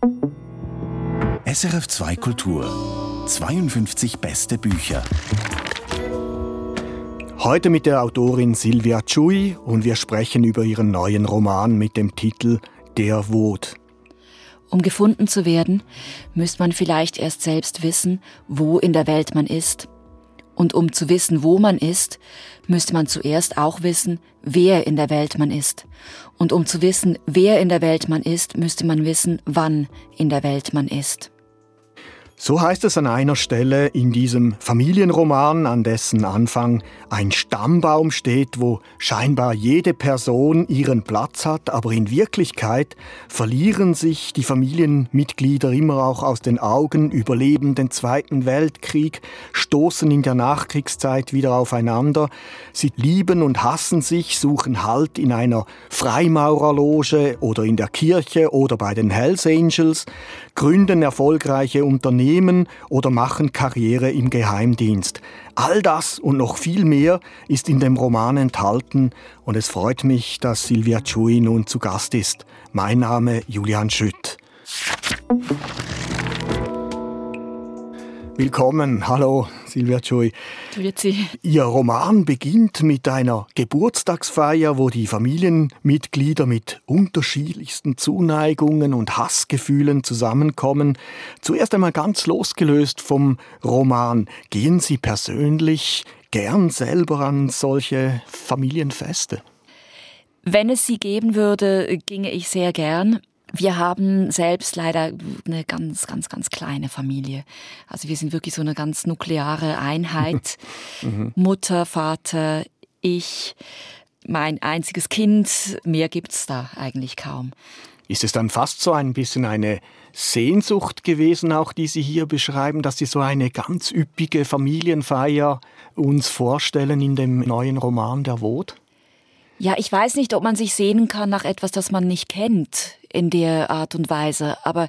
SRF 2 Kultur 52 beste Bücher. Heute mit der Autorin Silvia Chui und wir sprechen über ihren neuen Roman mit dem Titel Der Wod. Um gefunden zu werden, müsste man vielleicht erst selbst wissen, wo in der Welt man ist. Und um zu wissen, wo man ist, müsste man zuerst auch wissen, wer in der Welt man ist. Und um zu wissen, wer in der Welt man ist, müsste man wissen, wann in der Welt man ist. So heißt es an einer Stelle in diesem Familienroman, an dessen Anfang ein Stammbaum steht, wo scheinbar jede Person ihren Platz hat, aber in Wirklichkeit verlieren sich die Familienmitglieder immer auch aus den Augen, überleben den Zweiten Weltkrieg, stoßen in der Nachkriegszeit wieder aufeinander, sie lieben und hassen sich, suchen Halt in einer Freimaurerloge oder in der Kirche oder bei den Hells Angels, gründen erfolgreiche Unternehmen oder machen Karriere im Geheimdienst. All das und noch viel mehr ist in dem Roman enthalten und es freut mich, dass Silvia Chui nun zu Gast ist. Mein Name Julian Schütt. Willkommen, hallo Silvia Joy. Grüezi. Ihr Roman beginnt mit einer Geburtstagsfeier, wo die Familienmitglieder mit unterschiedlichsten Zuneigungen und Hassgefühlen zusammenkommen. Zuerst einmal ganz losgelöst vom Roman. Gehen Sie persönlich gern selber an solche Familienfeste? Wenn es sie geben würde, ginge ich sehr gern. Wir haben selbst leider eine ganz, ganz, ganz kleine Familie. Also wir sind wirklich so eine ganz nukleare Einheit. mhm. Mutter, Vater, ich, mein einziges Kind. Mehr gibt's da eigentlich kaum. Ist es dann fast so ein bisschen eine Sehnsucht gewesen, auch die Sie hier beschreiben, dass Sie so eine ganz üppige Familienfeier uns vorstellen in dem neuen Roman Der Wod? Ja, ich weiß nicht, ob man sich sehnen kann nach etwas, das man nicht kennt in der Art und Weise, aber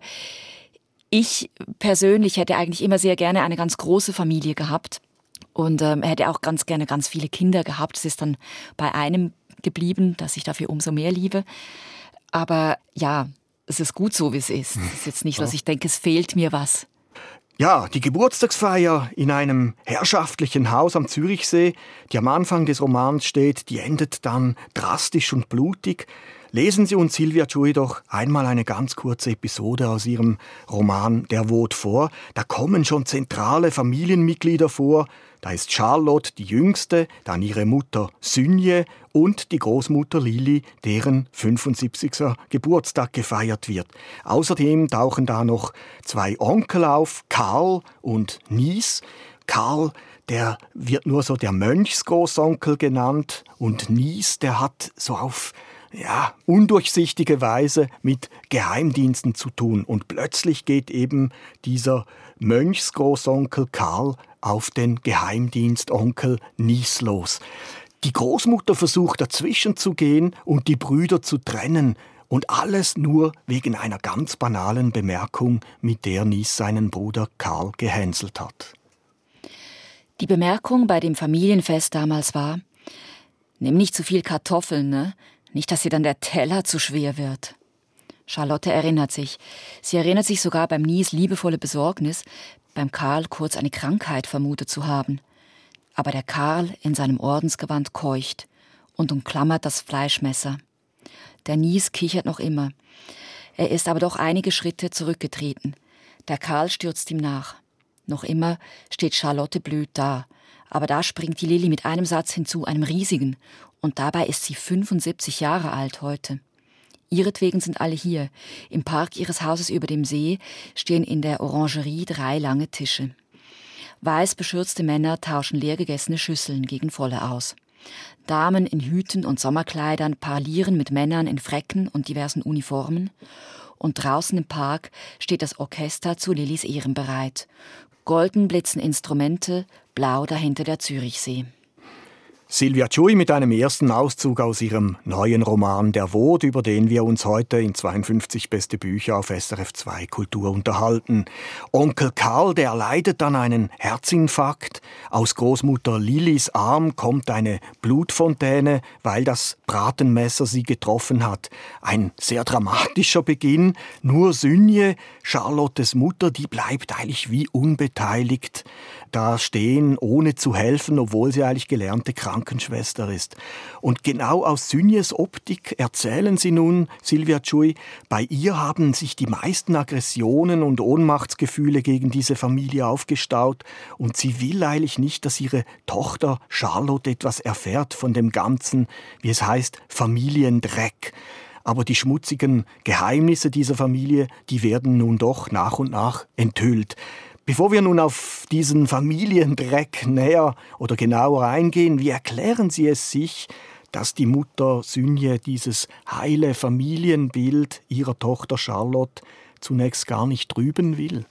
ich persönlich hätte eigentlich immer sehr gerne eine ganz große Familie gehabt und ähm, hätte auch ganz gerne ganz viele Kinder gehabt. Es ist dann bei einem geblieben, dass ich dafür umso mehr liebe. Aber ja, es ist gut so, wie es ist. Es ist jetzt nicht, dass ich denke, es fehlt mir was. Ja, die Geburtstagsfeier in einem herrschaftlichen Haus am Zürichsee, die am Anfang des Romans steht, die endet dann drastisch und blutig. Lesen Sie uns Silvia Chui doch einmal eine ganz kurze Episode aus Ihrem Roman Der Wod vor. Da kommen schon zentrale Familienmitglieder vor, da ist Charlotte die Jüngste, dann ihre Mutter Synje und die Großmutter Lili, deren 75. Geburtstag gefeiert wird. Außerdem tauchen da noch zwei Onkel auf, Karl und Nies. Karl, der wird nur so der Mönchsgroßonkel genannt und Nies, der hat so auf ja, undurchsichtige Weise mit Geheimdiensten zu tun. Und plötzlich geht eben dieser Mönchsgroßonkel Karl auf den Geheimdienstonkel Nies los. Die Großmutter versucht dazwischen zu gehen und die Brüder zu trennen, und alles nur wegen einer ganz banalen Bemerkung, mit der Nies seinen Bruder Karl gehänselt hat. Die Bemerkung bei dem Familienfest damals war, nimm nicht zu viel Kartoffeln, ne? Nicht, dass dir dann der Teller zu schwer wird. Charlotte erinnert sich. Sie erinnert sich sogar beim Nies liebevolle Besorgnis, beim Karl kurz eine Krankheit vermutet zu haben. Aber der Karl in seinem Ordensgewand keucht und umklammert das Fleischmesser. Der Nies kichert noch immer. Er ist aber doch einige Schritte zurückgetreten. Der Karl stürzt ihm nach. Noch immer steht Charlotte blöd da. Aber da springt die Lilly mit einem Satz hinzu, einem riesigen. Und dabei ist sie 75 Jahre alt heute. Ihretwegen sind alle hier. Im Park ihres Hauses über dem See stehen in der Orangerie drei lange Tische. Weiß beschürzte Männer tauschen leer gegessene Schüsseln gegen volle aus. Damen in Hüten und Sommerkleidern parlieren mit Männern in Frecken und diversen Uniformen. Und draußen im Park steht das Orchester zu Lillys Ehren bereit. Golden blitzen Instrumente, blau dahinter der Zürichsee. Silvia Chui mit einem ersten Auszug aus ihrem neuen Roman Der Wod, über den wir uns heute in 52 beste Bücher auf SRF 2 Kultur unterhalten. Onkel Karl, der leidet an einen Herzinfarkt. Aus Großmutter Lillys Arm kommt eine Blutfontäne, weil das Bratenmesser sie getroffen hat. Ein sehr dramatischer Beginn. Nur Synje, Charlottes Mutter, die bleibt eigentlich wie unbeteiligt da stehen, ohne zu helfen, obwohl sie eigentlich gelernte Krankenschwester ist. Und genau aus Synjes Optik erzählen sie nun, Silvia Chui, bei ihr haben sich die meisten Aggressionen und Ohnmachtsgefühle gegen diese Familie aufgestaut und sie will eigentlich nicht, dass ihre Tochter Charlotte etwas erfährt von dem ganzen, wie es heißt, Familiendreck aber die schmutzigen Geheimnisse dieser Familie, die werden nun doch nach und nach enthüllt. Bevor wir nun auf diesen Familiendreck näher oder genauer eingehen, wie erklären Sie es sich, dass die Mutter Synje dieses heile Familienbild ihrer Tochter Charlotte zunächst gar nicht trüben will?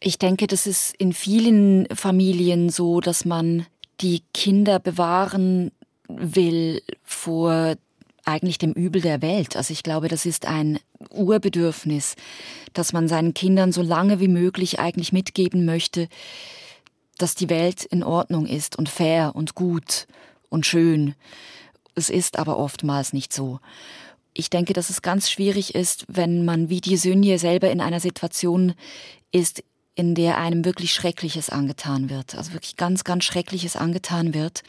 Ich denke, das ist in vielen Familien so, dass man die Kinder bewahren will vor eigentlich dem Übel der Welt. Also ich glaube, das ist ein Urbedürfnis, dass man seinen Kindern so lange wie möglich eigentlich mitgeben möchte, dass die Welt in Ordnung ist und fair und gut und schön. Es ist aber oftmals nicht so. Ich denke, dass es ganz schwierig ist, wenn man wie die Sünje selber in einer Situation ist, in der einem wirklich Schreckliches angetan wird, also wirklich ganz, ganz Schreckliches angetan wird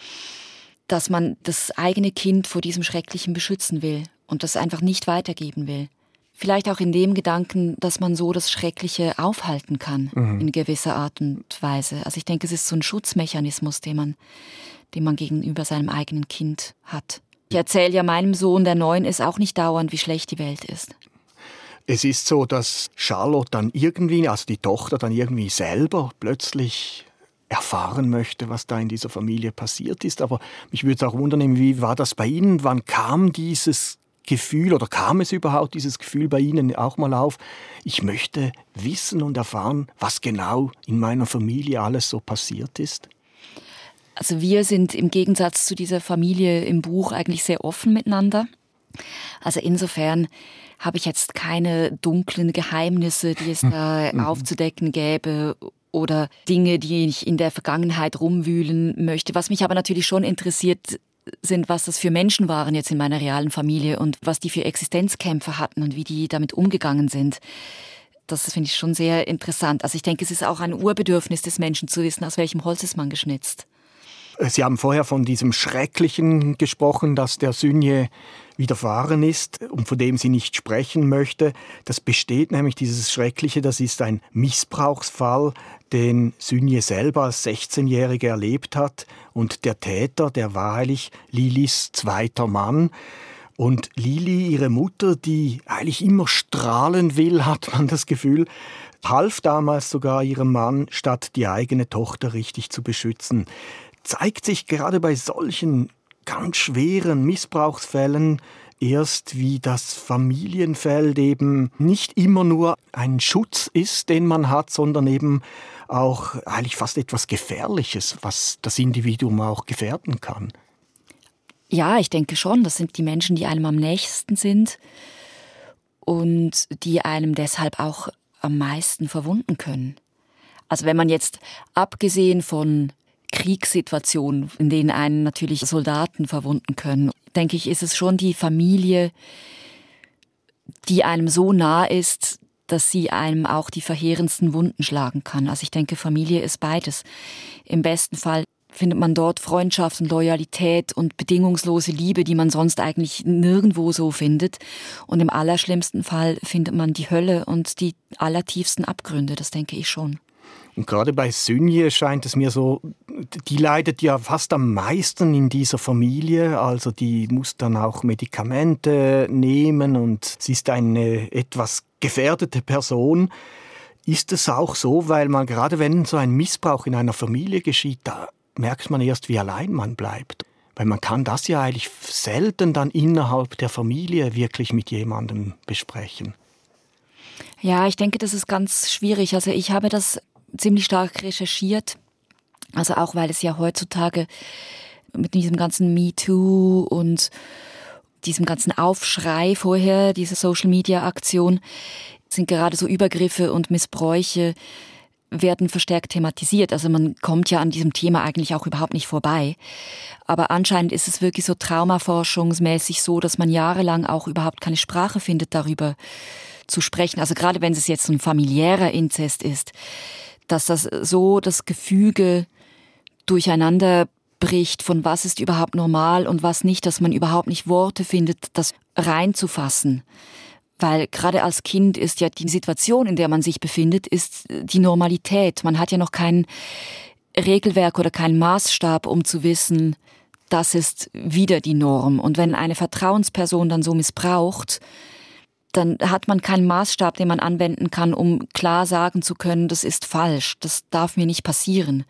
dass man das eigene Kind vor diesem Schrecklichen beschützen will und das einfach nicht weitergeben will. Vielleicht auch in dem Gedanken, dass man so das Schreckliche aufhalten kann, mhm. in gewisser Art und Weise. Also ich denke, es ist so ein Schutzmechanismus, den man, den man gegenüber seinem eigenen Kind hat. Ich erzähle ja meinem Sohn, der neun ist, auch nicht dauernd, wie schlecht die Welt ist. Es ist so, dass Charlotte dann irgendwie, also die Tochter dann irgendwie selber plötzlich erfahren möchte, was da in dieser Familie passiert ist. Aber mich würde es auch wundern, wie war das bei Ihnen? Wann kam dieses Gefühl oder kam es überhaupt dieses Gefühl bei Ihnen auch mal auf? Ich möchte wissen und erfahren, was genau in meiner Familie alles so passiert ist. Also wir sind im Gegensatz zu dieser Familie im Buch eigentlich sehr offen miteinander. Also insofern habe ich jetzt keine dunklen Geheimnisse, die es da mhm. aufzudecken gäbe oder Dinge, die ich in der Vergangenheit rumwühlen möchte. Was mich aber natürlich schon interessiert, sind, was das für Menschen waren jetzt in meiner realen Familie und was die für Existenzkämpfe hatten und wie die damit umgegangen sind. Das finde ich schon sehr interessant. Also ich denke, es ist auch ein Urbedürfnis des Menschen zu wissen, aus welchem Holz ist man geschnitzt. Sie haben vorher von diesem Schrecklichen gesprochen, dass der Synje widerfahren ist und von dem sie nicht sprechen möchte. Das besteht nämlich dieses Schreckliche, das ist ein Missbrauchsfall, den Synje selber als 16-Jährige erlebt hat. Und der Täter, der eigentlich Lilis zweiter Mann. Und Lili, ihre Mutter, die eigentlich immer strahlen will, hat man das Gefühl, half damals sogar ihrem Mann, statt die eigene Tochter richtig zu beschützen zeigt sich gerade bei solchen ganz schweren Missbrauchsfällen erst, wie das Familienfeld eben nicht immer nur ein Schutz ist, den man hat, sondern eben auch eigentlich fast etwas Gefährliches, was das Individuum auch gefährden kann. Ja, ich denke schon, das sind die Menschen, die einem am nächsten sind und die einem deshalb auch am meisten verwunden können. Also wenn man jetzt abgesehen von Kriegssituationen, in denen einen natürlich Soldaten verwunden können, denke ich, ist es schon die Familie, die einem so nah ist, dass sie einem auch die verheerendsten Wunden schlagen kann. Also ich denke, Familie ist beides. Im besten Fall findet man dort Freundschaft und Loyalität und bedingungslose Liebe, die man sonst eigentlich nirgendwo so findet. Und im allerschlimmsten Fall findet man die Hölle und die allertiefsten Abgründe, das denke ich schon. Und gerade bei Synje scheint es mir so, die leidet ja fast am meisten in dieser Familie. Also die muss dann auch Medikamente nehmen und sie ist eine etwas gefährdete Person. Ist es auch so, weil man gerade wenn so ein Missbrauch in einer Familie geschieht, da merkt man erst, wie allein man bleibt. Weil man kann das ja eigentlich selten dann innerhalb der Familie wirklich mit jemandem besprechen. Ja, ich denke, das ist ganz schwierig. Also ich habe das ziemlich stark recherchiert. Also auch weil es ja heutzutage mit diesem ganzen MeToo und diesem ganzen Aufschrei vorher, diese Social-Media-Aktion, sind gerade so Übergriffe und Missbräuche werden verstärkt thematisiert. Also man kommt ja an diesem Thema eigentlich auch überhaupt nicht vorbei. Aber anscheinend ist es wirklich so traumaforschungsmäßig so, dass man jahrelang auch überhaupt keine Sprache findet darüber zu sprechen. Also gerade wenn es jetzt ein familiärer Inzest ist, dass das so das Gefüge durcheinander bricht, von was ist überhaupt normal und was nicht, dass man überhaupt nicht Worte findet, das reinzufassen. Weil gerade als Kind ist ja die Situation, in der man sich befindet, ist die Normalität. Man hat ja noch kein Regelwerk oder keinen Maßstab, um zu wissen, das ist wieder die Norm. Und wenn eine Vertrauensperson dann so missbraucht, dann hat man keinen Maßstab, den man anwenden kann, um klar sagen zu können, das ist falsch, das darf mir nicht passieren.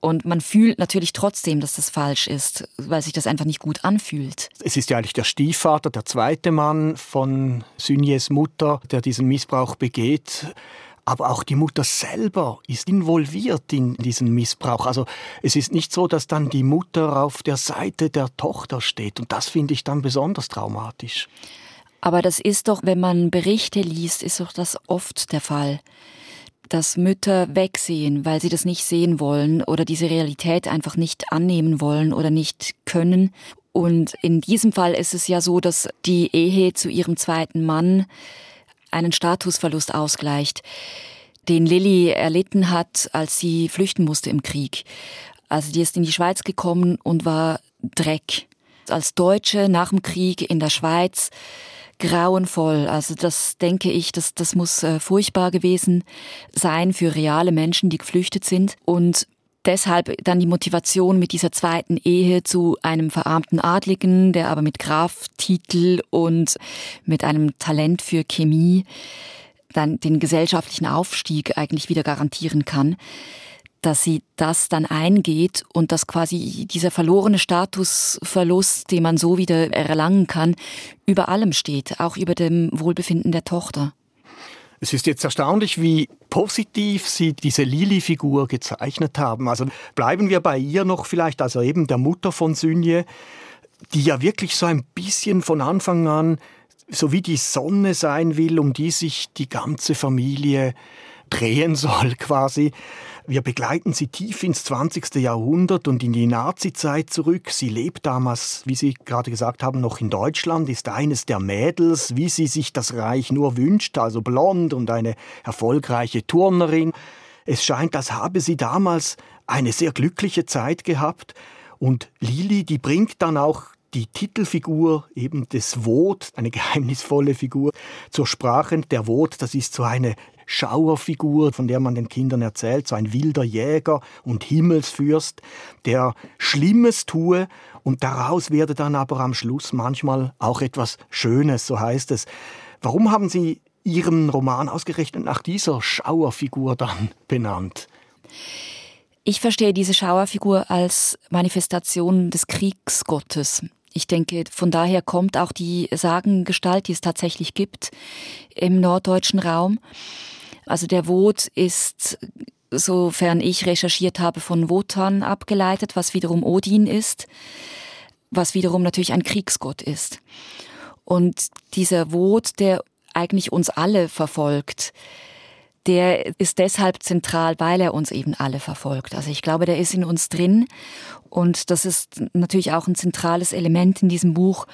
Und man fühlt natürlich trotzdem, dass das falsch ist, weil sich das einfach nicht gut anfühlt. Es ist ja eigentlich der Stiefvater, der zweite Mann von Synjes Mutter, der diesen Missbrauch begeht. Aber auch die Mutter selber ist involviert in diesen Missbrauch. Also es ist nicht so, dass dann die Mutter auf der Seite der Tochter steht. Und das finde ich dann besonders traumatisch. Aber das ist doch, wenn man Berichte liest, ist doch das oft der Fall dass Mütter wegsehen, weil sie das nicht sehen wollen oder diese Realität einfach nicht annehmen wollen oder nicht können. Und in diesem Fall ist es ja so, dass die Ehe zu ihrem zweiten Mann einen Statusverlust ausgleicht, den Lilly erlitten hat, als sie flüchten musste im Krieg. Also die ist in die Schweiz gekommen und war Dreck. Als Deutsche nach dem Krieg in der Schweiz grauenvoll. Also das denke ich, das, das muss äh, furchtbar gewesen sein für reale Menschen, die geflüchtet sind. Und deshalb dann die Motivation mit dieser zweiten Ehe zu einem verarmten Adligen, der aber mit Graftitel und mit einem Talent für Chemie dann den gesellschaftlichen Aufstieg eigentlich wieder garantieren kann dass sie das dann eingeht und dass quasi dieser verlorene Statusverlust, den man so wieder erlangen kann, über allem steht, auch über dem Wohlbefinden der Tochter. Es ist jetzt erstaunlich, wie positiv Sie diese Lili-Figur gezeichnet haben. Also bleiben wir bei ihr noch vielleicht, also eben der Mutter von Synje, die ja wirklich so ein bisschen von Anfang an so wie die Sonne sein will, um die sich die ganze Familie drehen soll quasi. Wir begleiten sie tief ins 20. Jahrhundert und in die Nazizeit zurück. Sie lebt damals, wie Sie gerade gesagt haben, noch in Deutschland, ist eines der Mädels, wie sie sich das Reich nur wünscht, also blond und eine erfolgreiche Turnerin. Es scheint, als habe sie damals eine sehr glückliche Zeit gehabt. Und Lili, die bringt dann auch die Titelfigur eben des Vod, eine geheimnisvolle Figur, zur Sprache. Der Vod, das ist so eine Schauerfigur, von der man den Kindern erzählt, so ein wilder Jäger und Himmelsfürst, der Schlimmes tue und daraus werde dann aber am Schluss manchmal auch etwas Schönes, so heißt es. Warum haben Sie Ihren Roman ausgerechnet nach dieser Schauerfigur dann benannt? Ich verstehe diese Schauerfigur als Manifestation des Kriegsgottes. Ich denke, von daher kommt auch die Sagengestalt, die es tatsächlich gibt im norddeutschen Raum. Also der Wot ist, sofern ich recherchiert habe, von Wotan abgeleitet, was wiederum Odin ist, was wiederum natürlich ein Kriegsgott ist. Und dieser Wot, der eigentlich uns alle verfolgt, der ist deshalb zentral, weil er uns eben alle verfolgt. Also ich glaube, der ist in uns drin und das ist natürlich auch ein zentrales Element in diesem Buch,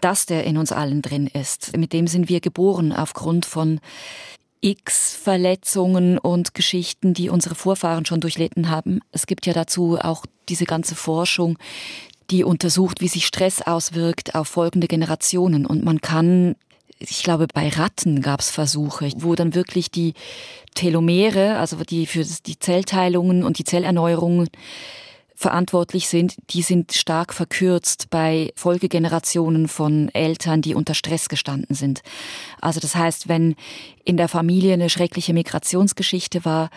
dass der in uns allen drin ist. Mit dem sind wir geboren aufgrund von x Verletzungen und Geschichten, die unsere Vorfahren schon durchlitten haben. Es gibt ja dazu auch diese ganze Forschung, die untersucht, wie sich Stress auswirkt auf folgende Generationen. Und man kann, ich glaube, bei Ratten gab es Versuche, wo dann wirklich die Telomere, also die für die Zellteilungen und die Zellerneuerungen verantwortlich sind, die sind stark verkürzt bei Folgegenerationen von Eltern, die unter Stress gestanden sind. Also das heißt, wenn in der Familie eine schreckliche Migrationsgeschichte war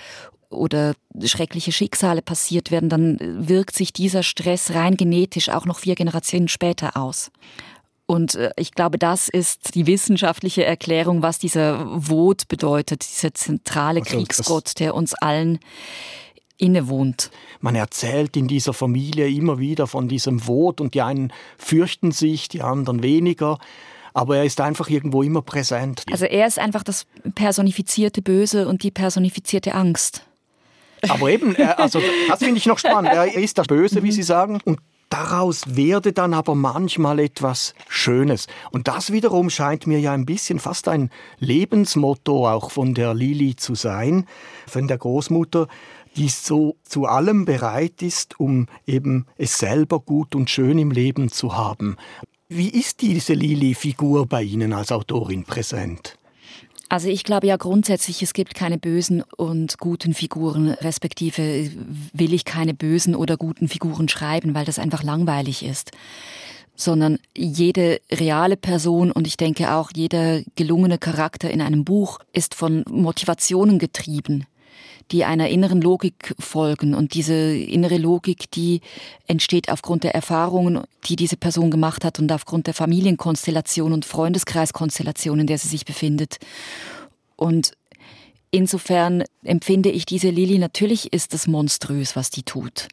oder schreckliche Schicksale passiert werden, dann wirkt sich dieser Stress rein genetisch auch noch vier Generationen später aus. Und äh, ich glaube, das ist die wissenschaftliche Erklärung, was dieser Vod bedeutet, dieser zentrale also, Kriegsgott, der uns allen innewohnt. Man erzählt in dieser Familie immer wieder von diesem Wort und die einen fürchten sich, die anderen weniger. Aber er ist einfach irgendwo immer präsent. Also er ist einfach das personifizierte Böse und die personifizierte Angst. Aber eben, also das finde ich noch spannend. Er ist das Böse, wie Sie sagen, und Daraus werde dann aber manchmal etwas Schönes. Und das wiederum scheint mir ja ein bisschen fast ein Lebensmotto auch von der Lili zu sein, von der Großmutter, die so zu allem bereit ist, um eben es selber gut und schön im Leben zu haben. Wie ist diese Lili-Figur bei Ihnen als Autorin präsent? Also ich glaube ja grundsätzlich, es gibt keine bösen und guten Figuren, respektive will ich keine bösen oder guten Figuren schreiben, weil das einfach langweilig ist sondern jede reale Person und ich denke auch jeder gelungene Charakter in einem Buch ist von Motivationen getrieben die einer inneren Logik folgen. Und diese innere Logik, die entsteht aufgrund der Erfahrungen, die diese Person gemacht hat und aufgrund der Familienkonstellation und Freundeskreiskonstellation, in der sie sich befindet. Und insofern empfinde ich diese Lili, natürlich ist es monströs, was die tut.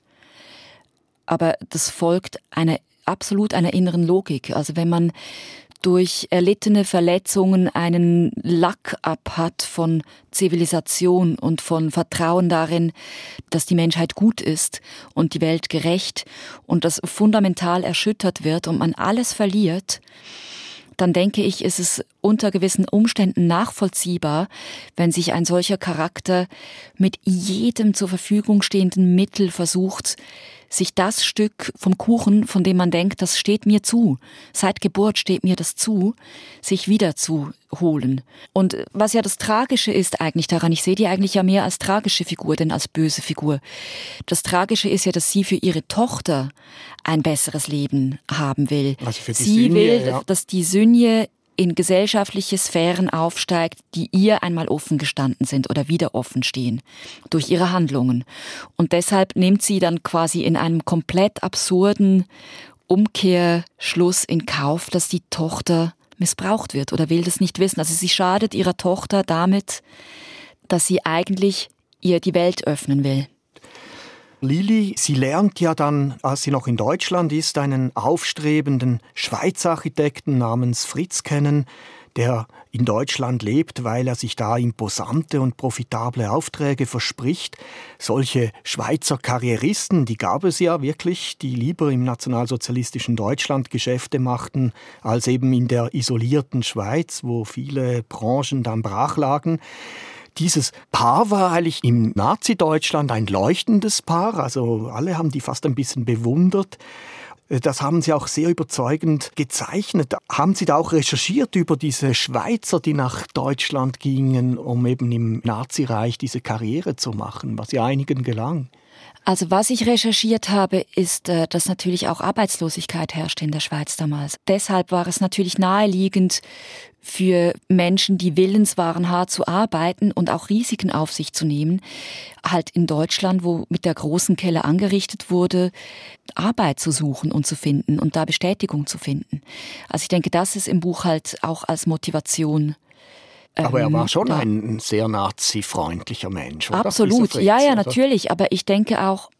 Aber das folgt einer absolut einer inneren Logik. Also wenn man durch erlittene Verletzungen einen Lack ab hat von Zivilisation und von Vertrauen darin, dass die Menschheit gut ist und die Welt gerecht und das fundamental erschüttert wird und man alles verliert, dann denke ich, ist es unter gewissen Umständen nachvollziehbar, wenn sich ein solcher Charakter mit jedem zur Verfügung stehenden Mittel versucht, sich das Stück vom Kuchen, von dem man denkt, das steht mir zu, seit Geburt steht mir das zu, sich wieder zu holen. Und was ja das Tragische ist eigentlich daran, ich sehe die eigentlich ja mehr als tragische Figur, denn als böse Figur. Das Tragische ist ja, dass sie für ihre Tochter ein besseres Leben haben will. Also sie Synje, will, ja. dass die Synje in gesellschaftliche Sphären aufsteigt, die ihr einmal offen gestanden sind oder wieder offen stehen durch ihre Handlungen. Und deshalb nimmt sie dann quasi in einem komplett absurden Umkehrschluss in Kauf, dass die Tochter missbraucht wird oder will das nicht wissen. Also sie schadet ihrer Tochter damit, dass sie eigentlich ihr die Welt öffnen will. Lili, sie lernt ja dann, als sie noch in Deutschland ist, einen aufstrebenden Schweizer Architekten namens Fritz kennen, der in Deutschland lebt, weil er sich da imposante und profitable Aufträge verspricht. Solche Schweizer Karrieristen, die gab es ja wirklich, die lieber im nationalsozialistischen Deutschland Geschäfte machten, als eben in der isolierten Schweiz, wo viele Branchen dann brach lagen. Dieses Paar war eigentlich im Nazi-Deutschland ein leuchtendes Paar, also alle haben die fast ein bisschen bewundert. Das haben Sie auch sehr überzeugend gezeichnet. Haben Sie da auch recherchiert über diese Schweizer, die nach Deutschland gingen, um eben im Nazireich diese Karriere zu machen, was ja einigen gelang? Also was ich recherchiert habe, ist, äh, dass natürlich auch Arbeitslosigkeit herrschte in der Schweiz damals. Deshalb war es natürlich naheliegend für Menschen, die willens waren, hart zu arbeiten und auch Risiken auf sich zu nehmen, halt in Deutschland, wo mit der großen Kelle angerichtet wurde, Arbeit zu suchen und zu finden und da Bestätigung zu finden. Also ich denke, das ist im Buch halt auch als Motivation aber er war ähm, schon ja. ein sehr nazi-freundlicher Mensch. Oder? Absolut, Fritz, ja, ja, oder? natürlich. Aber ich denke auch,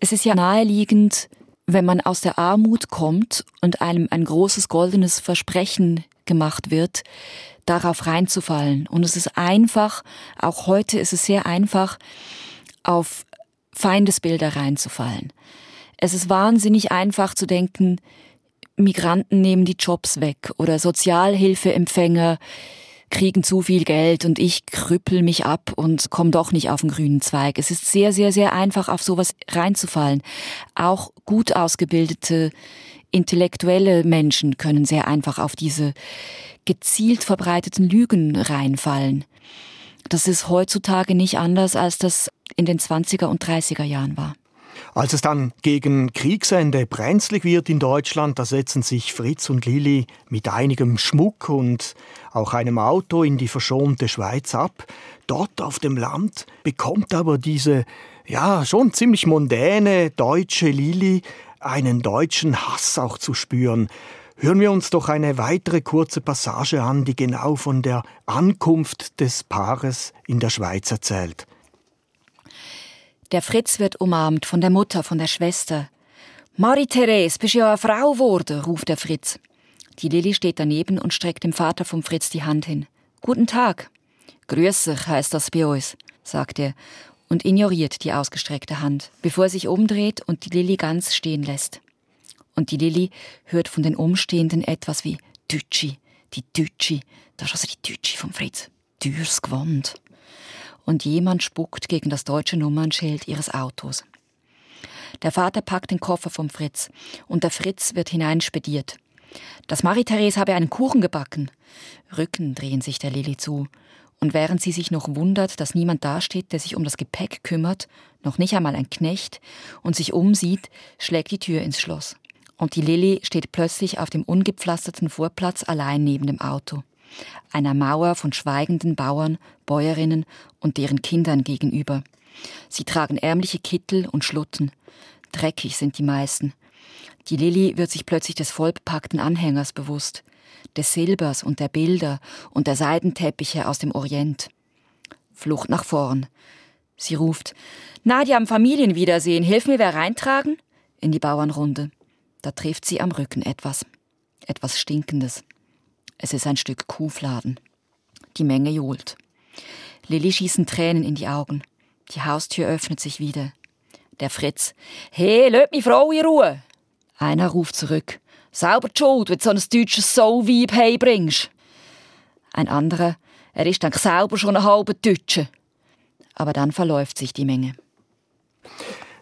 es ist ja naheliegend, wenn man aus der Armut kommt und einem ein großes goldenes Versprechen gemacht wird, darauf reinzufallen. Und es ist einfach, auch heute ist es sehr einfach, auf Feindesbilder reinzufallen. Es ist wahnsinnig einfach zu denken, Migranten nehmen die Jobs weg oder Sozialhilfeempfänger kriegen zu viel Geld und ich krüppel mich ab und komme doch nicht auf den grünen Zweig. Es ist sehr, sehr, sehr einfach, auf sowas reinzufallen. Auch gut ausgebildete, intellektuelle Menschen können sehr einfach auf diese gezielt verbreiteten Lügen reinfallen. Das ist heutzutage nicht anders, als das in den 20er und 30er Jahren war. Als es dann gegen Kriegsende brenzlig wird in Deutschland, da setzen sich Fritz und Lili mit einigem Schmuck und auch einem Auto in die verschonte Schweiz ab. Dort auf dem Land bekommt aber diese, ja, schon ziemlich mondäne deutsche Lili einen deutschen Hass auch zu spüren. Hören wir uns doch eine weitere kurze Passage an, die genau von der Ankunft des Paares in der Schweiz erzählt. Der Fritz wird umarmt von der Mutter, von der Schwester. Marie-Therese, bist ja eine Frau geworden, ruft der Fritz. Die Lilly steht daneben und streckt dem Vater vom Fritz die Hand hin. Guten Tag. Grüß sich heißt das bei uns, sagt er und ignoriert die ausgestreckte Hand, bevor er sich umdreht und die Lilly ganz stehen lässt. Und die Lilly hört von den Umstehenden etwas wie Dütschi, die Dütschi, das ist also die Dütschi vom Fritz. Dürs Gewand. Und jemand spuckt gegen das deutsche Nummernschild ihres Autos. Der Vater packt den Koffer vom Fritz und der Fritz wird hineinspediert. Das Marie-Therese habe einen Kuchen gebacken. Rücken drehen sich der Lilly zu. Und während sie sich noch wundert, dass niemand dasteht, der sich um das Gepäck kümmert, noch nicht einmal ein Knecht, und sich umsieht, schlägt die Tür ins Schloss. Und die Lilly steht plötzlich auf dem ungepflasterten Vorplatz allein neben dem Auto. Einer Mauer von schweigenden Bauern, Bäuerinnen und deren Kindern gegenüber. Sie tragen ärmliche Kittel und Schlutten. Dreckig sind die meisten. Die Lilly wird sich plötzlich des vollbepackten Anhängers bewusst, des Silbers und der Bilder und der Seidenteppiche aus dem Orient. Flucht nach vorn. Sie ruft, na, die haben Familienwiedersehen, hilf mir wer reintragen? In die Bauernrunde. Da trifft sie am Rücken etwas. Etwas Stinkendes. Es ist ein Stück Kuhfladen. Die Menge johlt. Lilly schießen Tränen in die Augen. Die Haustür öffnet sich wieder. Der Fritz. Hey, löt mich Frau in Ruhe! Einer ruft zurück. Sauber die Schuld, wenn du so ein deutsches Soul-Vibe heibringst. Ein anderer. Er ist dann selber schon ein halber Deutscher. Aber dann verläuft sich die Menge.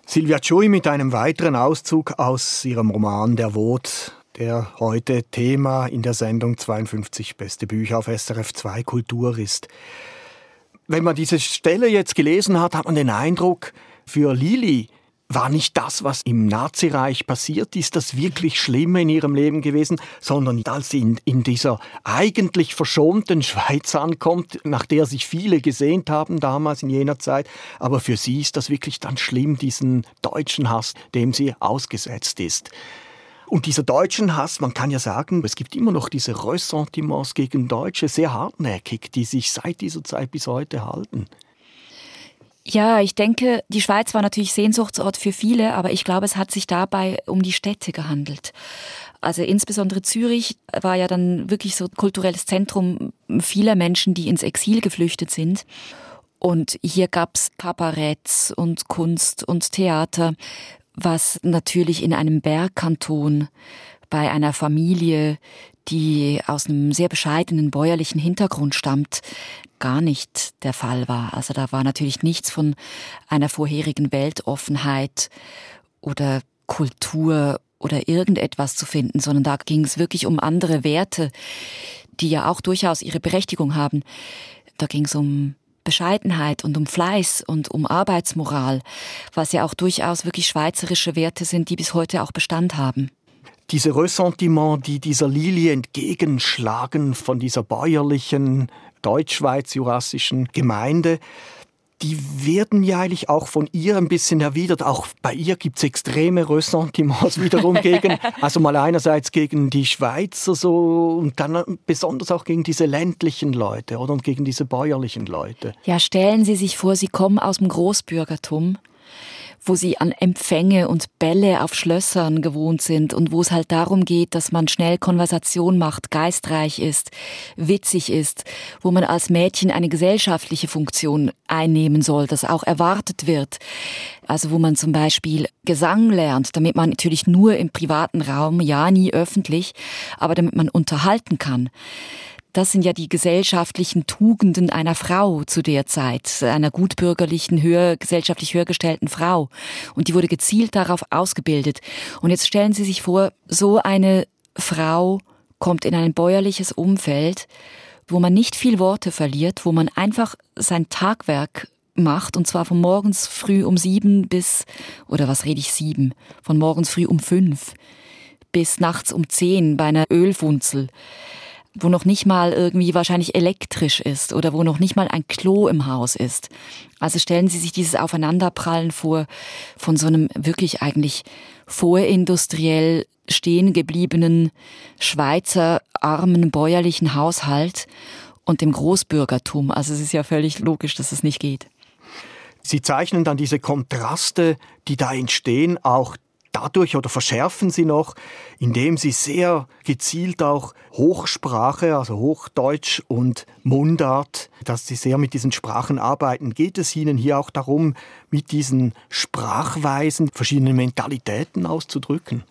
Silvia Chui mit einem weiteren Auszug aus ihrem Roman Der Wod, der heute Thema in der Sendung 52 Beste Bücher auf SRF 2 Kultur ist. Wenn man diese Stelle jetzt gelesen hat, hat man den Eindruck, für Lili war nicht das, was im Nazireich passiert ist, das wirklich Schlimme in ihrem Leben gewesen, sondern als sie in, in dieser eigentlich verschonten Schweiz ankommt, nach der sich viele gesehnt haben damals in jener Zeit. Aber für sie ist das wirklich dann schlimm, diesen deutschen Hass, dem sie ausgesetzt ist. Und dieser deutschen Hass, man kann ja sagen, es gibt immer noch diese Ressentiments gegen Deutsche, sehr hartnäckig, die sich seit dieser Zeit bis heute halten. Ja, ich denke, die Schweiz war natürlich Sehnsuchtsort für viele, aber ich glaube, es hat sich dabei um die Städte gehandelt. Also insbesondere Zürich war ja dann wirklich so kulturelles Zentrum vieler Menschen, die ins Exil geflüchtet sind. Und hier gab's Kabaretts und Kunst und Theater was natürlich in einem Bergkanton bei einer Familie, die aus einem sehr bescheidenen bäuerlichen Hintergrund stammt, gar nicht der Fall war. Also da war natürlich nichts von einer vorherigen Weltoffenheit oder Kultur oder irgendetwas zu finden, sondern da ging es wirklich um andere Werte, die ja auch durchaus ihre Berechtigung haben. Da ging es um Bescheidenheit und um Fleiß und um Arbeitsmoral, was ja auch durchaus wirklich schweizerische Werte sind, die bis heute auch Bestand haben. Diese Ressentiments, die dieser Lilie entgegenschlagen von dieser bäuerlichen deutschschweiz-jurassischen Gemeinde, die werden ja eigentlich auch von ihr ein bisschen erwidert. Auch bei ihr gibt es extreme Ressentiments wiederum gegen, also mal einerseits gegen die Schweizer so und dann besonders auch gegen diese ländlichen Leute oder und gegen diese bäuerlichen Leute. Ja, stellen Sie sich vor, Sie kommen aus dem Großbürgertum wo sie an Empfänge und Bälle auf Schlössern gewohnt sind und wo es halt darum geht, dass man schnell Konversation macht, geistreich ist, witzig ist, wo man als Mädchen eine gesellschaftliche Funktion einnehmen soll, das auch erwartet wird. Also wo man zum Beispiel Gesang lernt, damit man natürlich nur im privaten Raum, ja nie öffentlich, aber damit man unterhalten kann. Das sind ja die gesellschaftlichen Tugenden einer Frau zu der Zeit, einer gutbürgerlichen, höher, gesellschaftlich höher gestellten Frau. Und die wurde gezielt darauf ausgebildet. Und jetzt stellen Sie sich vor, so eine Frau kommt in ein bäuerliches Umfeld, wo man nicht viel Worte verliert, wo man einfach sein Tagwerk macht, und zwar von morgens früh um sieben bis, oder was rede ich sieben, von morgens früh um fünf bis nachts um zehn bei einer Ölfunzel wo noch nicht mal irgendwie wahrscheinlich elektrisch ist oder wo noch nicht mal ein Klo im Haus ist. Also stellen Sie sich dieses Aufeinanderprallen vor von so einem wirklich eigentlich vorindustriell stehen gebliebenen Schweizer armen bäuerlichen Haushalt und dem Großbürgertum. Also es ist ja völlig logisch, dass es nicht geht. Sie zeichnen dann diese Kontraste, die da entstehen, auch dadurch oder verschärfen sie noch, indem sie sehr gezielt auch Hochsprache, also Hochdeutsch und Mundart, dass sie sehr mit diesen Sprachen arbeiten. Geht es Ihnen hier auch darum, mit diesen Sprachweisen verschiedene Mentalitäten auszudrücken?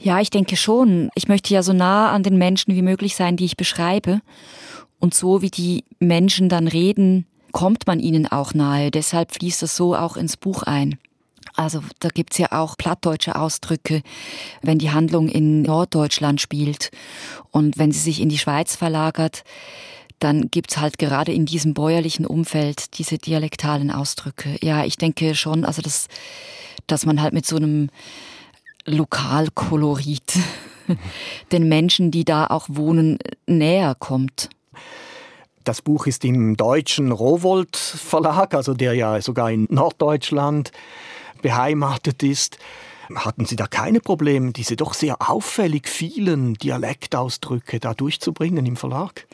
Ja, ich denke schon. Ich möchte ja so nah an den Menschen wie möglich sein, die ich beschreibe. Und so wie die Menschen dann reden, kommt man ihnen auch nahe. Deshalb fließt das so auch ins Buch ein. Also da gibt's ja auch plattdeutsche Ausdrücke, wenn die Handlung in Norddeutschland spielt und wenn sie sich in die Schweiz verlagert, dann gibt's halt gerade in diesem bäuerlichen Umfeld diese dialektalen Ausdrücke. Ja, ich denke schon, also dass, dass man halt mit so einem Lokalkolorit den Menschen, die da auch wohnen, näher kommt. Das Buch ist im deutschen Rowold Verlag, also der ja sogar in Norddeutschland beheimatet ist. Hatten Sie da keine Probleme, diese doch sehr auffällig vielen Dialektausdrücke da durchzubringen im Verlag?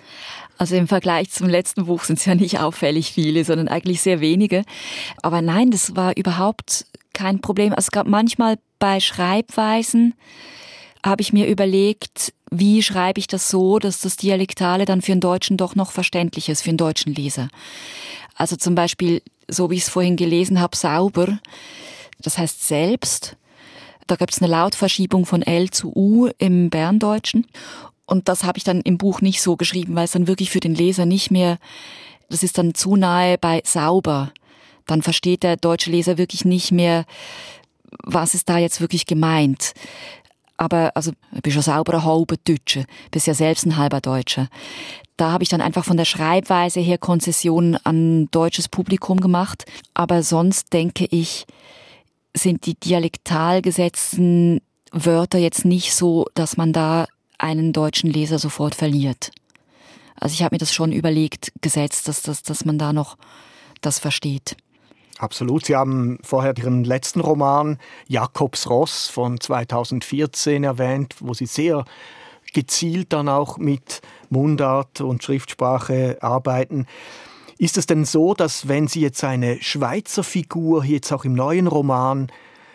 Also im Vergleich zum letzten Buch sind es ja nicht auffällig viele, sondern eigentlich sehr wenige. Aber nein, das war überhaupt kein Problem. Also es gab manchmal bei Schreibweisen, habe ich mir überlegt, wie schreibe ich das so, dass das Dialektale dann für einen Deutschen doch noch verständlich ist, für einen deutschen Leser. Also zum Beispiel, so wie ich es vorhin gelesen habe, sauber, das heißt selbst. Da gibt es eine Lautverschiebung von L zu U im Berndeutschen. Und das habe ich dann im Buch nicht so geschrieben, weil es dann wirklich für den Leser nicht mehr, das ist dann zu nahe bei sauber. Dann versteht der deutsche Leser wirklich nicht mehr, was ist da jetzt wirklich gemeint aber also ich bin schon selber ein halber Deutscher, bist ja selbst ein halber Deutscher. Da habe ich dann einfach von der Schreibweise her Konzessionen an deutsches Publikum gemacht. Aber sonst denke ich, sind die dialektal gesetzten Wörter jetzt nicht so, dass man da einen deutschen Leser sofort verliert. Also ich habe mir das schon überlegt, gesetzt, dass, dass, dass man da noch das versteht. Absolut. Sie haben vorher Ihren letzten Roman Jakobs Ross von 2014 erwähnt, wo Sie sehr gezielt dann auch mit Mundart und Schriftsprache arbeiten. Ist es denn so, dass wenn Sie jetzt eine Schweizer Figur jetzt auch im neuen Roman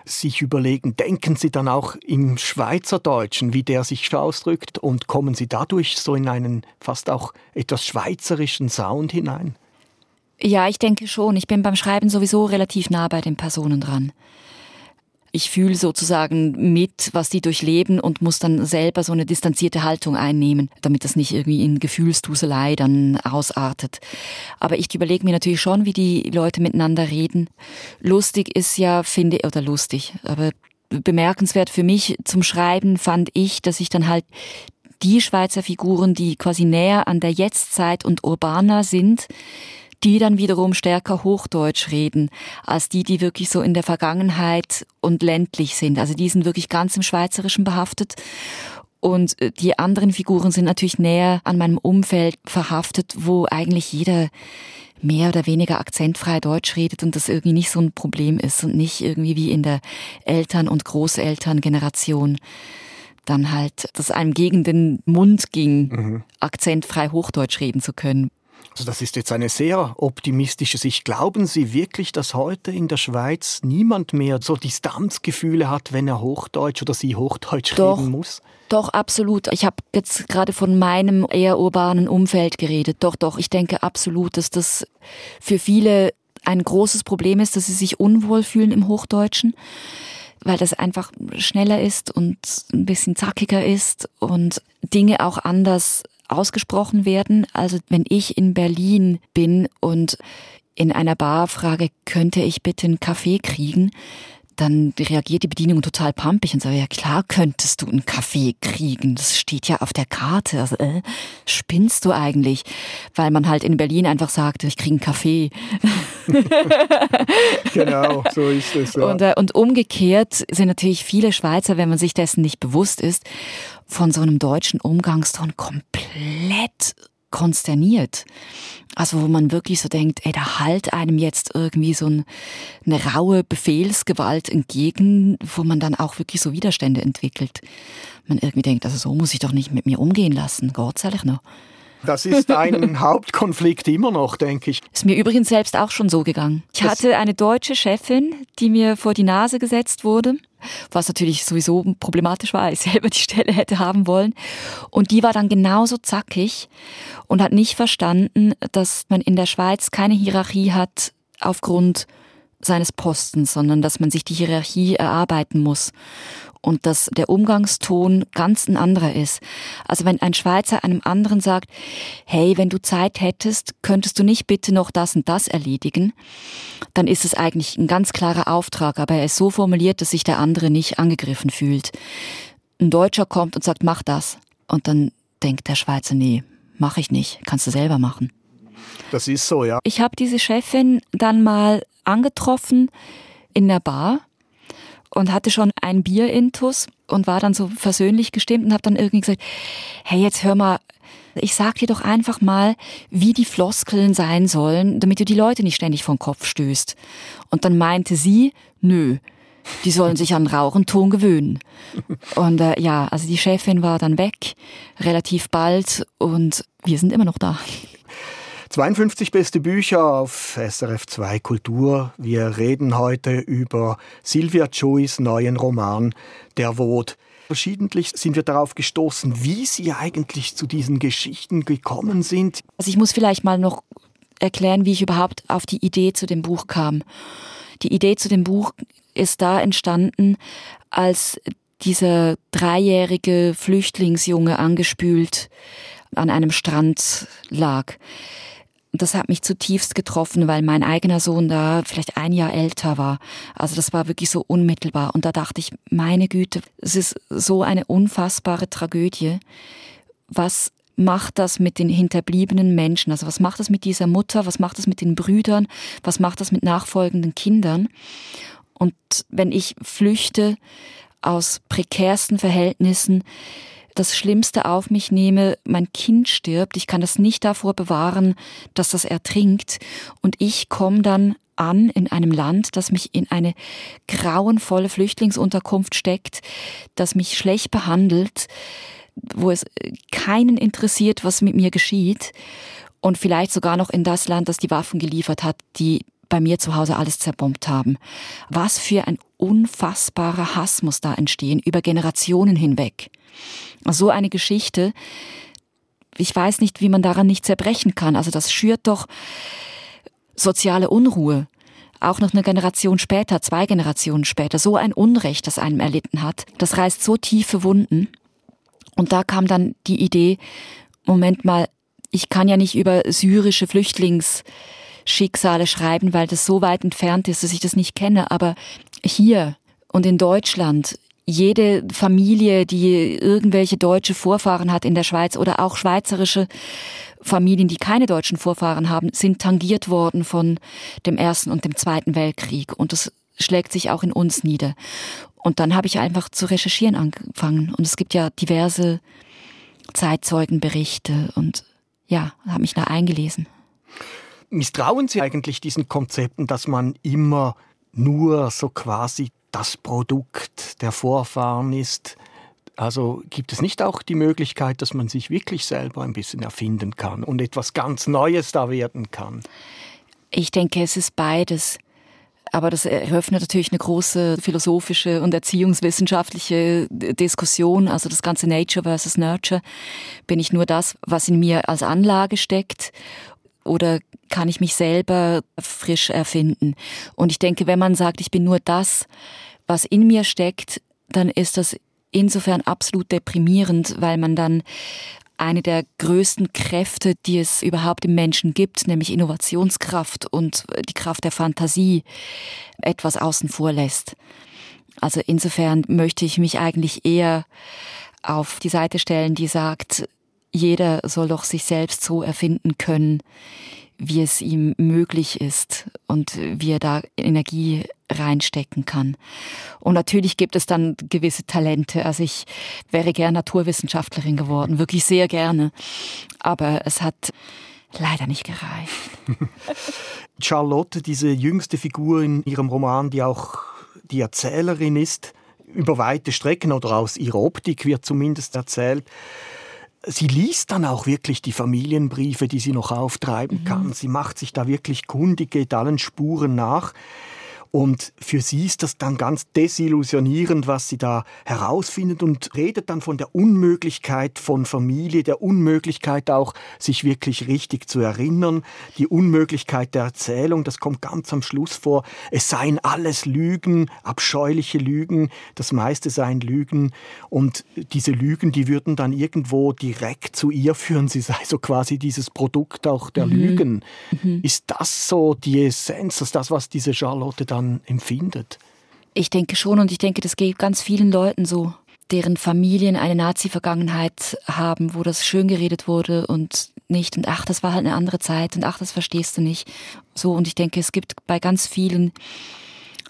sich überlegen, denken Sie dann auch im Schweizerdeutschen, wie der sich ausdrückt und kommen Sie dadurch so in einen fast auch etwas schweizerischen Sound hinein? Ja, ich denke schon. Ich bin beim Schreiben sowieso relativ nah bei den Personen dran. Ich fühle sozusagen mit, was die durchleben und muss dann selber so eine distanzierte Haltung einnehmen, damit das nicht irgendwie in Gefühlsduselei dann ausartet. Aber ich überlege mir natürlich schon, wie die Leute miteinander reden. Lustig ist ja, finde oder lustig, aber bemerkenswert für mich zum Schreiben fand ich, dass ich dann halt die Schweizer Figuren, die quasi näher an der Jetztzeit und urbaner sind, die dann wiederum stärker Hochdeutsch reden, als die, die wirklich so in der Vergangenheit und ländlich sind. Also die sind wirklich ganz im Schweizerischen behaftet. Und äh, die anderen Figuren sind natürlich näher an meinem Umfeld verhaftet, wo eigentlich jeder mehr oder weniger akzentfrei Deutsch redet und das irgendwie nicht so ein Problem ist und nicht irgendwie wie in der Eltern- und Großelterngeneration dann halt, dass einem gegen den Mund ging, mhm. akzentfrei Hochdeutsch reden zu können. Also das ist jetzt eine sehr optimistische Sicht. Glauben Sie wirklich, dass heute in der Schweiz niemand mehr so Distanzgefühle hat, wenn er Hochdeutsch oder sie Hochdeutsch doch, reden muss? Doch, absolut. Ich habe jetzt gerade von meinem eher urbanen Umfeld geredet. Doch, doch, ich denke absolut, dass das für viele ein großes Problem ist, dass sie sich unwohl fühlen im Hochdeutschen weil das einfach schneller ist und ein bisschen zackiger ist und Dinge auch anders ausgesprochen werden. Also wenn ich in Berlin bin und in einer Bar frage, könnte ich bitte einen Kaffee kriegen, dann reagiert die Bedienung total pampig und sagt, ja klar könntest du einen Kaffee kriegen, das steht ja auf der Karte. Also, äh, spinnst du eigentlich? Weil man halt in Berlin einfach sagt, ich kriege einen Kaffee. genau, so ist es. Ja. Und, äh, und umgekehrt sind natürlich viele Schweizer, wenn man sich dessen nicht bewusst ist, von so einem deutschen Umgangston komplett konsterniert. Also wo man wirklich so denkt, ey, da halt einem jetzt irgendwie so ein, eine raue Befehlsgewalt entgegen, wo man dann auch wirklich so Widerstände entwickelt. Man irgendwie denkt, also so muss ich doch nicht mit mir umgehen lassen, Gott sei Dank noch. Das ist ein Hauptkonflikt immer noch, denke ich. Ist mir übrigens selbst auch schon so gegangen. Ich hatte eine deutsche Chefin, die mir vor die Nase gesetzt wurde, was natürlich sowieso problematisch war, ich selber die Stelle hätte haben wollen. Und die war dann genauso zackig und hat nicht verstanden, dass man in der Schweiz keine Hierarchie hat aufgrund seines Postens, sondern dass man sich die Hierarchie erarbeiten muss und dass der Umgangston ganz ein anderer ist. Also wenn ein Schweizer einem anderen sagt, hey, wenn du Zeit hättest, könntest du nicht bitte noch das und das erledigen, dann ist es eigentlich ein ganz klarer Auftrag, aber er ist so formuliert, dass sich der andere nicht angegriffen fühlt. Ein Deutscher kommt und sagt, mach das. Und dann denkt der Schweizer, nee, mach ich nicht, kannst du selber machen. Das ist so, ja. Ich habe diese Chefin dann mal angetroffen in der Bar und hatte schon ein Bier-Intus und war dann so versöhnlich gestimmt und habe dann irgendwie gesagt, hey, jetzt hör mal, ich sag dir doch einfach mal, wie die Floskeln sein sollen, damit du die Leute nicht ständig vom Kopf stößt. Und dann meinte sie, nö, die sollen sich an Rauchenton gewöhnen. Und äh, ja, also die Chefin war dann weg, relativ bald, und wir sind immer noch da. 52 beste Bücher auf SRF 2 Kultur. Wir reden heute über Silvia Joys neuen Roman Der Wod. Verschiedentlich sind wir darauf gestoßen, wie Sie eigentlich zu diesen Geschichten gekommen sind. Also ich muss vielleicht mal noch erklären, wie ich überhaupt auf die Idee zu dem Buch kam. Die Idee zu dem Buch ist da entstanden, als dieser dreijährige Flüchtlingsjunge angespült an einem Strand lag das hat mich zutiefst getroffen, weil mein eigener Sohn da vielleicht ein Jahr älter war. Also das war wirklich so unmittelbar. Und da dachte ich, meine Güte, es ist so eine unfassbare Tragödie. Was macht das mit den hinterbliebenen Menschen? Also was macht das mit dieser Mutter? Was macht das mit den Brüdern? Was macht das mit nachfolgenden Kindern? Und wenn ich flüchte aus prekärsten Verhältnissen, das Schlimmste auf mich nehme, mein Kind stirbt, ich kann das nicht davor bewahren, dass das ertrinkt und ich komme dann an in einem Land, das mich in eine grauenvolle Flüchtlingsunterkunft steckt, das mich schlecht behandelt, wo es keinen interessiert, was mit mir geschieht und vielleicht sogar noch in das Land, das die Waffen geliefert hat, die bei mir zu Hause alles zerbombt haben. Was für ein unfassbarer Hass muss da entstehen über Generationen hinweg. So eine Geschichte, ich weiß nicht, wie man daran nicht zerbrechen kann. Also das schürt doch soziale Unruhe. Auch noch eine Generation später, zwei Generationen später, so ein Unrecht, das einem erlitten hat. Das reißt so tiefe Wunden. Und da kam dann die Idee, Moment mal, ich kann ja nicht über syrische Flüchtlingsschicksale schreiben, weil das so weit entfernt ist, dass ich das nicht kenne. Aber hier und in Deutschland jede Familie, die irgendwelche deutsche Vorfahren hat in der Schweiz oder auch schweizerische Familien, die keine deutschen Vorfahren haben, sind tangiert worden von dem Ersten und dem Zweiten Weltkrieg. Und das schlägt sich auch in uns nieder. Und dann habe ich einfach zu recherchieren angefangen. Und es gibt ja diverse Zeitzeugenberichte und ja, habe mich da eingelesen. Misstrauen Sie eigentlich diesen Konzepten, dass man immer nur so quasi das Produkt der Vorfahren ist. Also gibt es nicht auch die Möglichkeit, dass man sich wirklich selber ein bisschen erfinden kann und etwas ganz Neues da werden kann? Ich denke, es ist beides. Aber das eröffnet natürlich eine große philosophische und erziehungswissenschaftliche Diskussion. Also das ganze Nature versus Nurture. Bin ich nur das, was in mir als Anlage steckt? Oder kann ich mich selber frisch erfinden? Und ich denke, wenn man sagt, ich bin nur das, was in mir steckt, dann ist das insofern absolut deprimierend, weil man dann eine der größten Kräfte, die es überhaupt im Menschen gibt, nämlich Innovationskraft und die Kraft der Fantasie, etwas außen vor lässt. Also insofern möchte ich mich eigentlich eher auf die Seite stellen, die sagt, jeder soll doch sich selbst so erfinden können, wie es ihm möglich ist und wie er da Energie reinstecken kann. Und natürlich gibt es dann gewisse Talente. Also ich wäre gern Naturwissenschaftlerin geworden, wirklich sehr gerne. Aber es hat leider nicht gereicht. Charlotte, diese jüngste Figur in ihrem Roman, die auch die Erzählerin ist, über weite Strecken oder aus ihrer Optik wird zumindest erzählt. Sie liest dann auch wirklich die Familienbriefe, die sie noch auftreiben mhm. kann. Sie macht sich da wirklich kundig, geht allen Spuren nach. Und für sie ist das dann ganz desillusionierend, was sie da herausfindet und redet dann von der Unmöglichkeit von Familie, der Unmöglichkeit auch, sich wirklich richtig zu erinnern, die Unmöglichkeit der Erzählung, das kommt ganz am Schluss vor. Es seien alles Lügen, abscheuliche Lügen, das meiste seien Lügen und diese Lügen, die würden dann irgendwo direkt zu ihr führen. Sie sei so quasi dieses Produkt auch der mhm. Lügen. Mhm. Ist das so die Essenz, ist das, was diese Charlotte dann man empfindet. Ich denke schon und ich denke, das geht ganz vielen Leuten so, deren Familien eine Nazi-Vergangenheit haben, wo das schön geredet wurde und nicht und ach, das war halt eine andere Zeit und ach, das verstehst du nicht. So und ich denke, es gibt bei ganz vielen,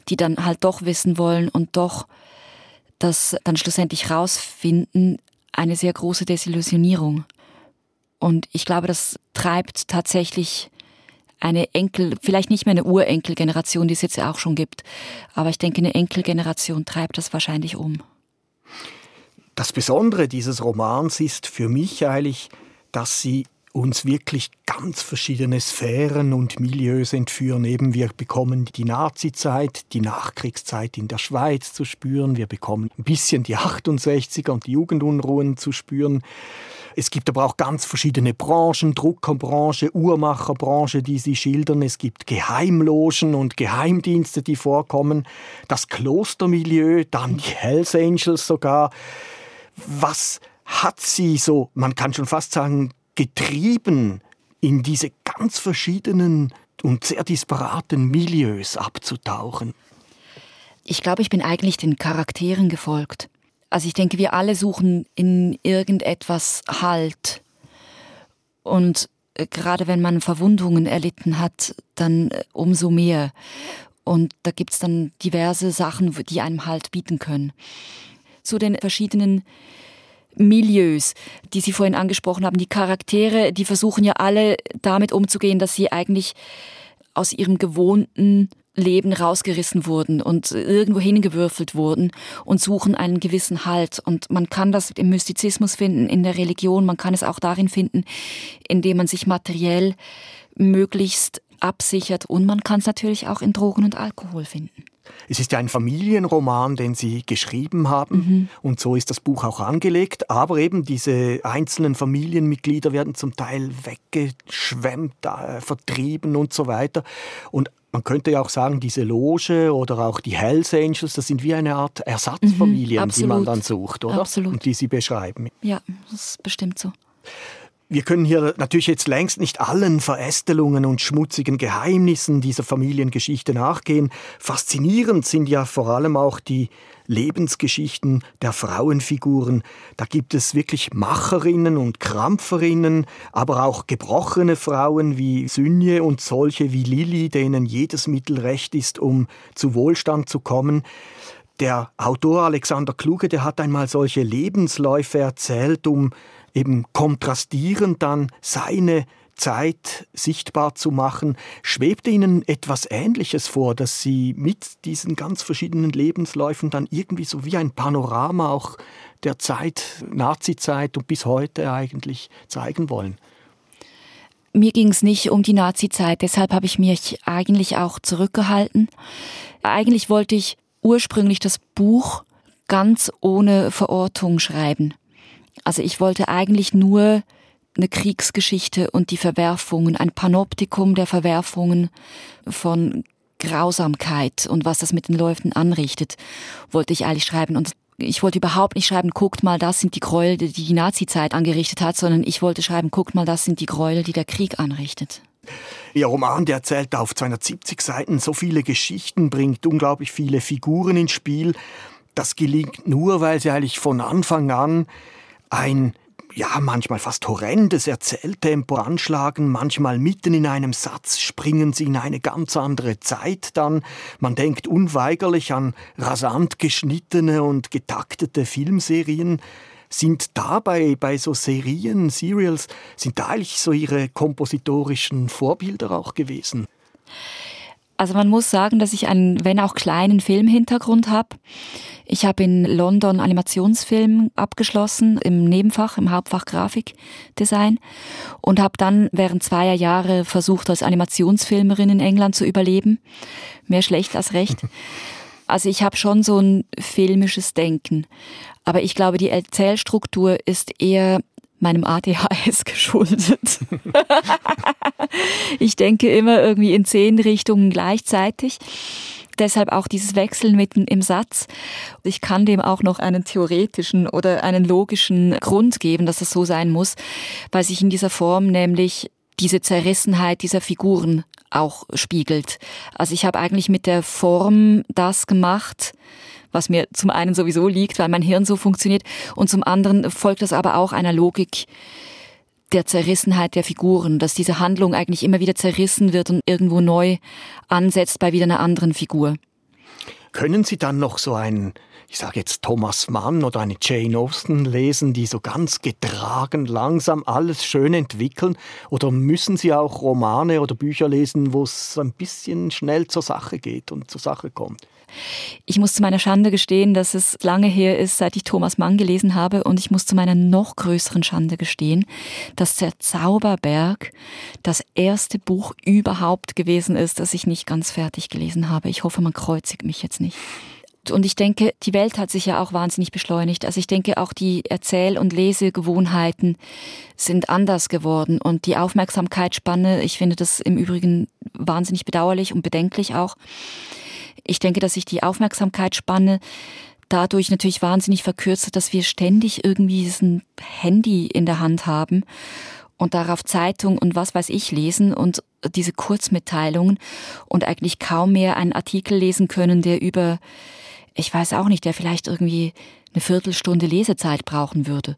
die dann halt doch wissen wollen und doch das dann schlussendlich rausfinden, eine sehr große Desillusionierung. Und ich glaube, das treibt tatsächlich eine Enkel, vielleicht nicht mehr eine Urenkelgeneration, die es jetzt ja auch schon gibt, aber ich denke, eine Enkelgeneration treibt das wahrscheinlich um. Das Besondere dieses Romans ist für mich eigentlich, dass sie uns wirklich ganz verschiedene Sphären und Milieus entführen. Eben wir bekommen die Nazizeit, die Nachkriegszeit in der Schweiz zu spüren. Wir bekommen ein bisschen die 68er und die Jugendunruhen zu spüren. Es gibt aber auch ganz verschiedene Branchen, Druckerbranche, Uhrmacherbranche, die sie schildern. Es gibt Geheimlogen und Geheimdienste, die vorkommen. Das Klostermilieu, dann die Hells Angels sogar. Was hat sie so, man kann schon fast sagen, getrieben, in diese ganz verschiedenen und sehr disparaten Milieus abzutauchen? Ich glaube, ich bin eigentlich den Charakteren gefolgt. Also ich denke, wir alle suchen in irgendetwas Halt. Und äh, gerade wenn man Verwundungen erlitten hat, dann äh, umso mehr. Und da gibt's dann diverse Sachen, die einem Halt bieten können. Zu den verschiedenen Milieus, die Sie vorhin angesprochen haben, die Charaktere, die versuchen ja alle damit umzugehen, dass sie eigentlich aus ihrem gewohnten Leben rausgerissen wurden und irgendwo hingewürfelt wurden und suchen einen gewissen Halt. Und man kann das im Mystizismus finden, in der Religion, man kann es auch darin finden, indem man sich materiell möglichst absichert und man kann es natürlich auch in Drogen und Alkohol finden. Es ist ja ein Familienroman, den Sie geschrieben haben mhm. und so ist das Buch auch angelegt. Aber eben diese einzelnen Familienmitglieder werden zum Teil weggeschwemmt, äh, vertrieben und so weiter. Und man könnte ja auch sagen, diese Loge oder auch die Hells Angels, das sind wie eine Art Ersatzfamilien, mhm, die man dann sucht, oder? Absolut. Und die Sie beschreiben. Ja, das ist bestimmt so. Wir können hier natürlich jetzt längst nicht allen Verästelungen und schmutzigen Geheimnissen dieser Familiengeschichte nachgehen. Faszinierend sind ja vor allem auch die Lebensgeschichten der Frauenfiguren. Da gibt es wirklich Macherinnen und Krampferinnen, aber auch gebrochene Frauen wie Synje und solche wie Lilly, denen jedes Mittel recht ist, um zu Wohlstand zu kommen. Der Autor Alexander Kluge, der hat einmal solche Lebensläufe erzählt, um eben kontrastierend dann seine Zeit sichtbar zu machen. Schwebte Ihnen etwas Ähnliches vor, dass Sie mit diesen ganz verschiedenen Lebensläufen dann irgendwie so wie ein Panorama auch der Zeit, Nazizeit und bis heute eigentlich zeigen wollen? Mir ging es nicht um die Nazizeit, deshalb habe ich mich eigentlich auch zurückgehalten. Eigentlich wollte ich ursprünglich das Buch ganz ohne Verortung schreiben. Also ich wollte eigentlich nur eine Kriegsgeschichte und die Verwerfungen, ein Panoptikum der Verwerfungen von Grausamkeit und was das mit den Leuten anrichtet, wollte ich eigentlich schreiben. Und ich wollte überhaupt nicht schreiben, guckt mal, das sind die Gräuel, die die Nazizeit angerichtet hat, sondern ich wollte schreiben, guckt mal, das sind die Gräuel, die der Krieg anrichtet. Ihr Roman, der erzählt auf 270 Seiten so viele Geschichten, bringt unglaublich viele Figuren ins Spiel. Das gelingt nur, weil sie eigentlich von Anfang an ein ja, manchmal fast horrendes Erzähltempo anschlagen, manchmal mitten in einem Satz springen sie in eine ganz andere Zeit dann. Man denkt unweigerlich an rasant geschnittene und getaktete Filmserien. Sind dabei bei so Serien, Serials, sind da eigentlich so ihre kompositorischen Vorbilder auch gewesen? Also man muss sagen, dass ich einen, wenn auch kleinen Filmhintergrund habe. Ich habe in London Animationsfilm abgeschlossen, im Nebenfach, im Hauptfach Grafikdesign und habe dann während zweier Jahre versucht, als Animationsfilmerin in England zu überleben. Mehr schlecht als recht. Also ich habe schon so ein filmisches Denken. Aber ich glaube, die Erzählstruktur ist eher meinem ADHS geschuldet. ich denke immer irgendwie in zehn Richtungen gleichzeitig. Deshalb auch dieses Wechseln mitten im Satz. Ich kann dem auch noch einen theoretischen oder einen logischen Grund geben, dass es so sein muss, weil sich in dieser Form nämlich diese Zerrissenheit dieser Figuren auch spiegelt. Also ich habe eigentlich mit der Form das gemacht, was mir zum einen sowieso liegt, weil mein Hirn so funktioniert, und zum anderen folgt das aber auch einer Logik der Zerrissenheit der Figuren, dass diese Handlung eigentlich immer wieder zerrissen wird und irgendwo neu ansetzt bei wieder einer anderen Figur. Können Sie dann noch so einen, ich sage jetzt Thomas Mann oder eine Jane Austen lesen, die so ganz getragen langsam alles schön entwickeln? Oder müssen Sie auch Romane oder Bücher lesen, wo es ein bisschen schnell zur Sache geht und zur Sache kommt? Ich muss zu meiner Schande gestehen, dass es lange her ist, seit ich Thomas Mann gelesen habe. Und ich muss zu meiner noch größeren Schande gestehen, dass der Zauberberg das erste Buch überhaupt gewesen ist, das ich nicht ganz fertig gelesen habe. Ich hoffe, man kreuzigt mich jetzt nicht. Und ich denke, die Welt hat sich ja auch wahnsinnig beschleunigt. Also ich denke, auch die Erzähl- und Lesegewohnheiten sind anders geworden. Und die Aufmerksamkeitsspanne, ich finde das im Übrigen wahnsinnig bedauerlich und bedenklich auch, ich denke, dass sich die Aufmerksamkeitsspanne dadurch natürlich wahnsinnig verkürzt, dass wir ständig irgendwie ein Handy in der Hand haben und darauf Zeitung und was weiß ich lesen und diese Kurzmitteilungen und eigentlich kaum mehr einen Artikel lesen können, der über, ich weiß auch nicht, der vielleicht irgendwie eine Viertelstunde Lesezeit brauchen würde.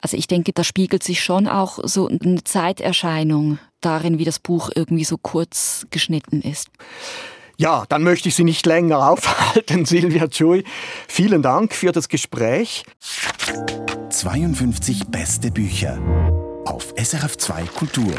Also ich denke, da spiegelt sich schon auch so eine Zeiterscheinung darin, wie das Buch irgendwie so kurz geschnitten ist. Ja, dann möchte ich Sie nicht länger aufhalten, Silvia Chui. Vielen Dank für das Gespräch. 52 beste Bücher auf SRF2 Kultur.